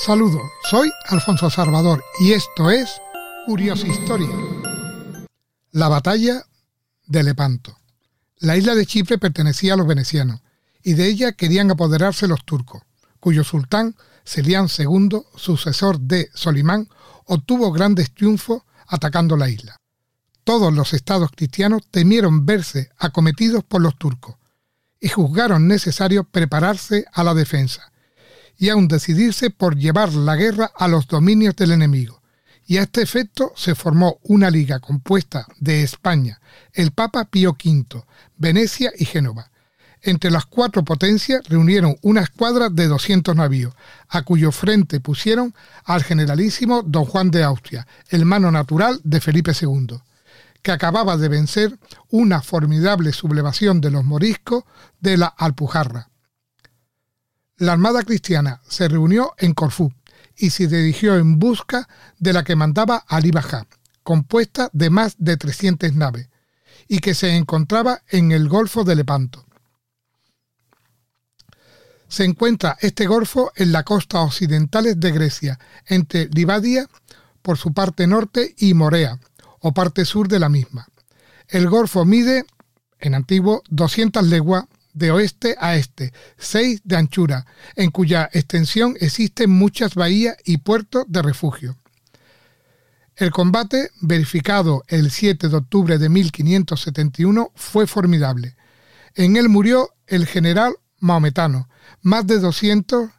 Saludos, soy Alfonso Salvador y esto es Curiosa Historia. La batalla de Lepanto. La isla de Chipre pertenecía a los venecianos y de ella querían apoderarse los turcos, cuyo sultán, Celián II, sucesor de Solimán, obtuvo grandes triunfos atacando la isla. Todos los estados cristianos temieron verse acometidos por los turcos y juzgaron necesario prepararse a la defensa y aún decidirse por llevar la guerra a los dominios del enemigo. Y a este efecto se formó una liga compuesta de España, el Papa Pío V, Venecia y Génova. Entre las cuatro potencias reunieron una escuadra de 200 navíos, a cuyo frente pusieron al generalísimo don Juan de Austria, hermano natural de Felipe II, que acababa de vencer una formidable sublevación de los moriscos de la Alpujarra. La Armada Cristiana se reunió en Corfú y se dirigió en busca de la que mandaba Ali Bajá, compuesta de más de 300 naves, y que se encontraba en el Golfo de Lepanto. Se encuentra este golfo en la costa occidental de Grecia, entre Libadia por su parte norte y Morea, o parte sur de la misma. El golfo mide, en antiguo, 200 leguas de oeste a este, 6 de anchura, en cuya extensión existen muchas bahías y puertos de refugio. El combate, verificado el 7 de octubre de 1571, fue formidable. En él murió el general maometano. Más de 200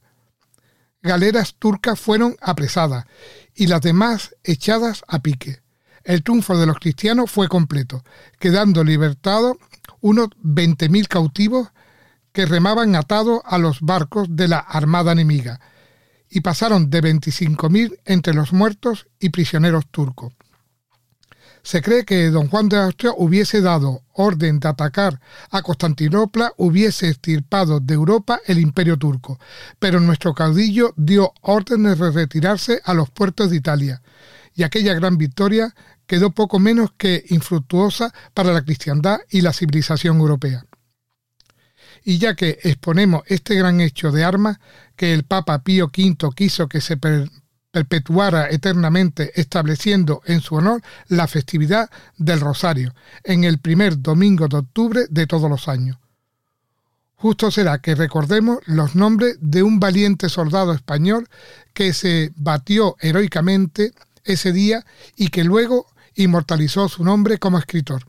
galeras turcas fueron apresadas y las demás echadas a pique. El triunfo de los cristianos fue completo, quedando libertados unos 20.000 cautivos que remaban atados a los barcos de la armada enemiga, y pasaron de 25.000 entre los muertos y prisioneros turcos. Se cree que don Juan de Austria hubiese dado orden de atacar a Constantinopla, hubiese estirpado de Europa el imperio turco, pero nuestro caudillo dio órdenes de retirarse a los puertos de Italia, y aquella gran victoria quedó poco menos que infructuosa para la cristiandad y la civilización europea. Y ya que exponemos este gran hecho de armas que el Papa Pío V quiso que se perpetuara eternamente estableciendo en su honor la festividad del Rosario en el primer domingo de octubre de todos los años. Justo será que recordemos los nombres de un valiente soldado español que se batió heroicamente ese día y que luego inmortalizó su nombre como escritor.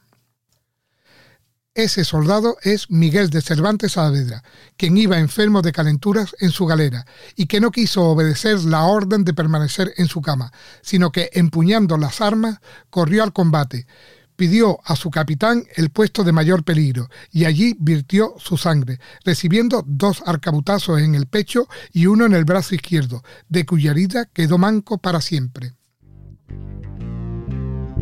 Ese soldado es Miguel de Cervantes Saavedra, quien iba enfermo de calenturas en su galera y que no quiso obedecer la orden de permanecer en su cama, sino que empuñando las armas corrió al combate, pidió a su capitán el puesto de mayor peligro y allí virtió su sangre, recibiendo dos arcabutazos en el pecho y uno en el brazo izquierdo, de cuya herida quedó manco para siempre.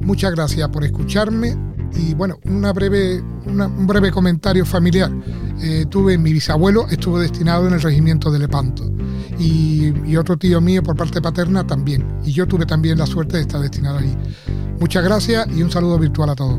Muchas gracias por escucharme y bueno, una breve, un breve comentario familiar. Eh, tuve mi bisabuelo, estuvo destinado en el regimiento de Lepanto y, y, otro tío mío por parte paterna también. Y yo tuve también la suerte de estar destinado allí. Muchas gracias y un saludo virtual a todos.